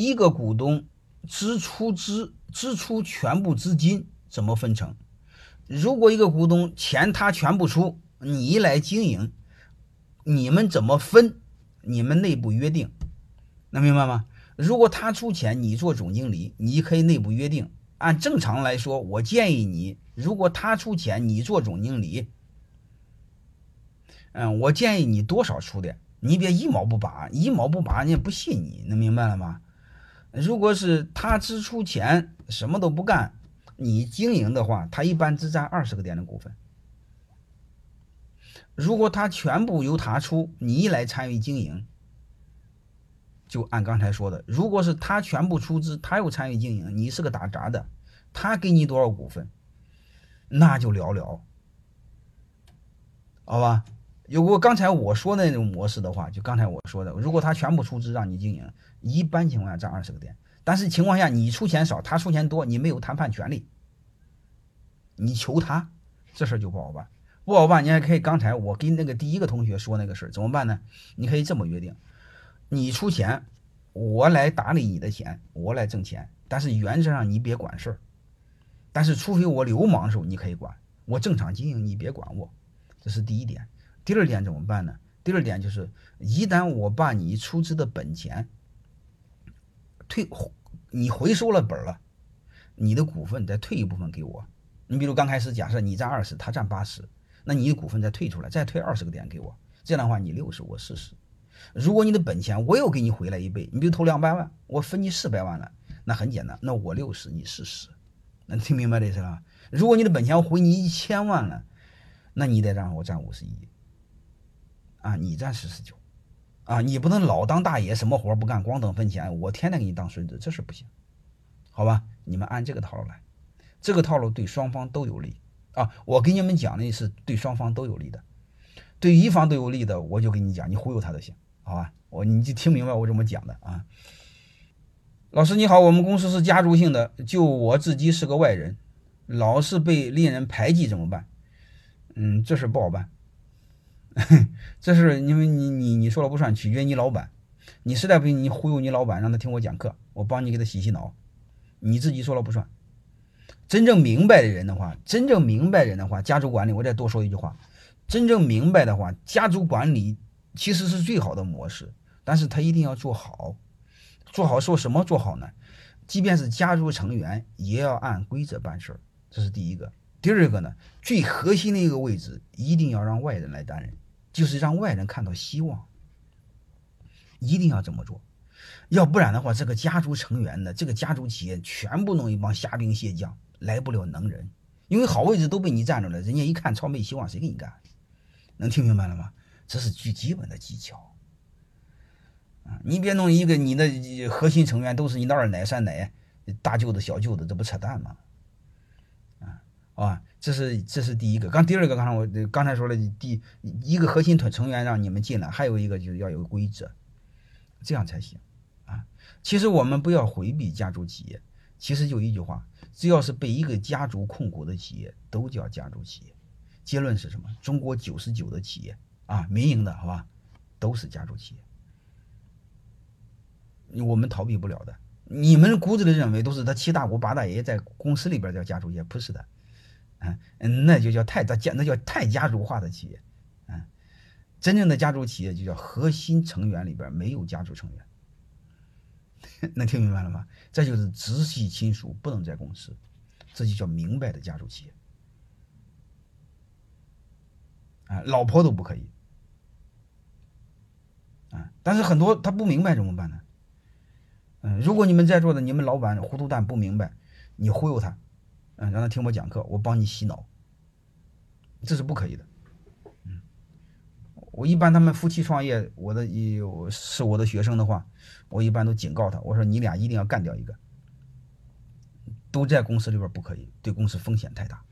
一个股东支出支支出全部资金怎么分成？如果一个股东钱他全部出，你来经营，你们怎么分？你们内部约定，能明白吗？如果他出钱，你做总经理，你可以内部约定。按正常来说，我建议你，如果他出钱，你做总经理，嗯，我建议你多少出点，你别一毛不拔，一毛不拔，人家不信你，能明白了吗？如果是他只出钱，什么都不干，你经营的话，他一般只占二十个点的股份。如果他全部由他出，你来参与经营。就按刚才说的，如果是他全部出资，他又参与经营，你是个打杂的，他给你多少股份，那就聊聊，好吧？如果刚才我说的那种模式的话，就刚才我说的，如果他全部出资让你经营，一般情况下占二十个点，但是情况下你出钱少，他出钱多，你没有谈判权利，你求他，这事儿就不好办，不好办。你还可以刚才我跟那个第一个同学说那个事儿怎么办呢？你可以这么约定。你出钱，我来打理你的钱，我来挣钱。但是原则上你别管事儿。但是除非我流氓的时候，你可以管。我正常经营，你别管我。这是第一点。第二点怎么办呢？第二点就是，一旦我把你出资的本钱退，你回收了本了，你的股份再退一部分给我。你比如刚开始假设你占二十，他占八十，那你的股份再退出来，再退二十个点给我。这样的话，你六十，我四十。如果你的本钱我又给你回来一倍，你比如投两百万，我分你四百万了，那很简单，那我六十你四十，能听明白这意思吧？如果你的本钱我回你一千万了，那你得让我占五十一，啊，你占四十九，啊，你不能老当大爷，什么活不干，光等分钱，我天天给你当孙子，这事不行，好吧？你们按这个套路来，这个套路对双方都有利啊！我给你们讲的是对双方都有利的，对一方都有利的，我就跟你讲，你忽悠他就行。好吧，我你就听明白我怎么讲的啊。老师你好，我们公司是家族性的，就我自己是个外人，老是被恋人排挤怎么办？嗯，这事不好办。这事因为你你你说了不算，取决于你老板。你实在不行，你忽悠你老板，让他听我讲课，我帮你给他洗洗脑。你自己说了不算。真正明白的人的话，真正明白人的话，家族管理，我再多说一句话，真正明白的话，家族管理。其实是最好的模式，但是他一定要做好，做好说什么做好呢？即便是家族成员，也要按规则办事儿，这是第一个。第二个呢，最核心的一个位置，一定要让外人来担任，就是让外人看到希望，一定要这么做，要不然的话，这个家族成员呢，这个家族企业全部弄一帮虾兵蟹将，来不了能人，因为好位置都被你占着了，人家一看超没希望，谁给你干？能听明白了吗？这是最基本的技巧啊！你别弄一个你的核心成员都是你的二奶、三奶、大舅子、小舅子，这不扯淡吗？啊，这是这是第一个。刚第二个，刚才我刚才说了，第一个核心团成员让你们进来，还有一个就是要有规则，这样才行啊！其实我们不要回避家族企业，其实就一句话：只要是被一个家族控股的企业，都叫家族企业。结论是什么？中国九十九的企业。啊，民营的好吧，都是家族企业，我们逃避不了的。你们骨子里认为都是他七大姑八大爷在公司里边叫家族企业，不是的，嗯，那就叫太大家，那叫太家族化的企业，嗯，真正的家族企业就叫核心成员里边没有家族成员，能听明白了吗？这就是直系亲属不能在公司，这就叫明白的家族企业，啊，老婆都不可以。啊！但是很多他不明白怎么办呢？嗯，如果你们在座的你们老板糊涂蛋不明白，你忽悠他，嗯，让他听我讲课，我帮你洗脑，这是不可以的。嗯，我一般他们夫妻创业，我的有是我的学生的话，我一般都警告他，我说你俩一定要干掉一个，都在公司里边不可以，对公司风险太大。